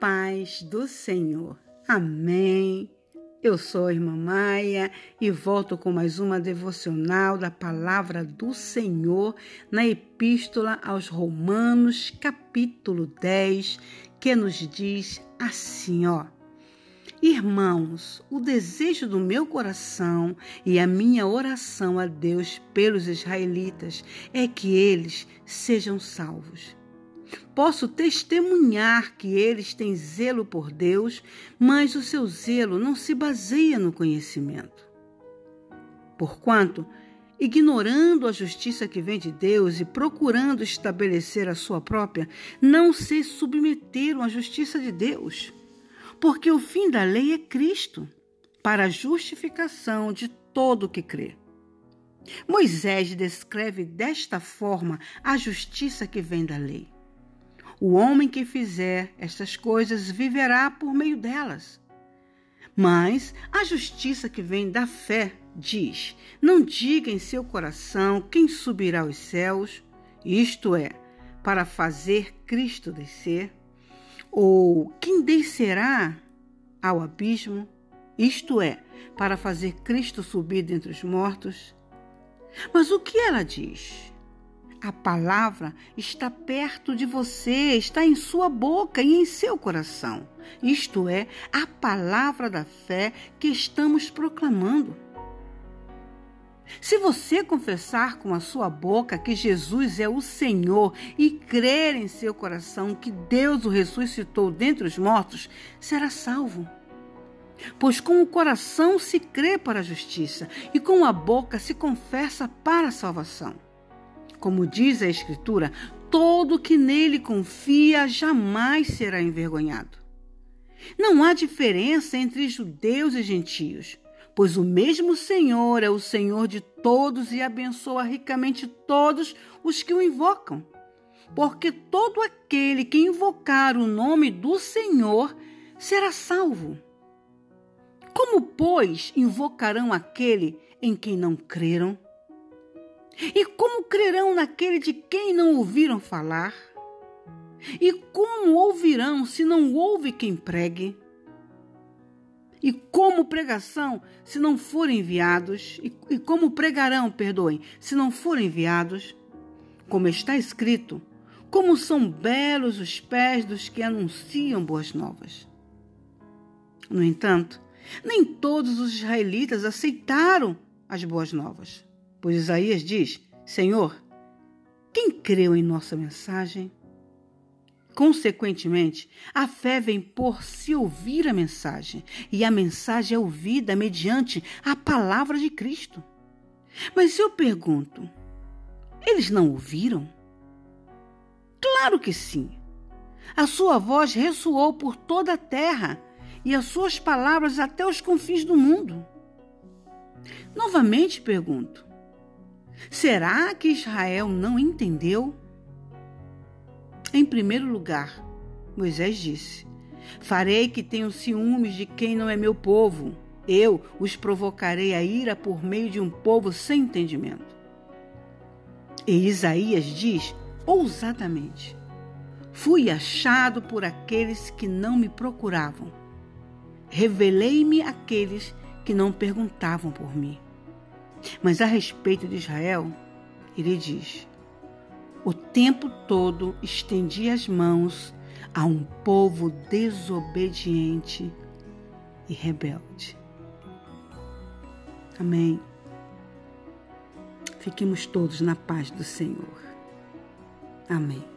paz do Senhor. Amém. Eu sou a irmã Maia e volto com mais uma devocional da palavra do Senhor na Epístola aos Romanos, capítulo 10, que nos diz assim, ó: Irmãos, o desejo do meu coração e a minha oração a Deus pelos israelitas é que eles sejam salvos. Posso testemunhar que eles têm zelo por Deus, mas o seu zelo não se baseia no conhecimento. Porquanto, ignorando a justiça que vem de Deus e procurando estabelecer a sua própria, não se submeteram à justiça de Deus. Porque o fim da lei é Cristo, para a justificação de todo o que crê. Moisés descreve desta forma a justiça que vem da lei. O homem que fizer estas coisas viverá por meio delas. Mas a justiça que vem da fé diz: Não diga em seu coração quem subirá aos céus, isto é, para fazer Cristo descer, ou quem descerá ao abismo, isto é, para fazer Cristo subir dentre os mortos. Mas o que ela diz? A palavra está perto de você, está em sua boca e em seu coração. Isto é, a palavra da fé que estamos proclamando. Se você confessar com a sua boca que Jesus é o Senhor e crer em seu coração que Deus o ressuscitou dentre os mortos, será salvo. Pois com o coração se crê para a justiça e com a boca se confessa para a salvação. Como diz a Escritura, todo que nele confia jamais será envergonhado. Não há diferença entre judeus e gentios, pois o mesmo Senhor é o Senhor de todos e abençoa ricamente todos os que o invocam. Porque todo aquele que invocar o nome do Senhor será salvo. Como, pois, invocarão aquele em quem não creram? E como crerão naquele de quem não ouviram falar? E como ouvirão se não ouve quem pregue? E como pregação se não forem enviados? E, e como pregarão, perdoem, se não forem enviados? Como está escrito, como são belos os pés dos que anunciam boas novas. No entanto, nem todos os israelitas aceitaram as boas novas. Pois Isaías diz: Senhor, quem creu em nossa mensagem? Consequentemente, a fé vem por se ouvir a mensagem, e a mensagem é ouvida mediante a palavra de Cristo. Mas eu pergunto: eles não ouviram? Claro que sim. A sua voz ressoou por toda a terra e as suas palavras até os confins do mundo. Novamente pergunto: Será que Israel não entendeu? Em primeiro lugar, Moisés disse: Farei que tenham ciúmes de quem não é meu povo. Eu os provocarei a ira por meio de um povo sem entendimento. E Isaías diz ousadamente: Fui achado por aqueles que não me procuravam. Revelei-me àqueles que não perguntavam por mim. Mas a respeito de Israel, ele diz: O tempo todo estendi as mãos a um povo desobediente e rebelde. Amém. Fiquemos todos na paz do Senhor. Amém.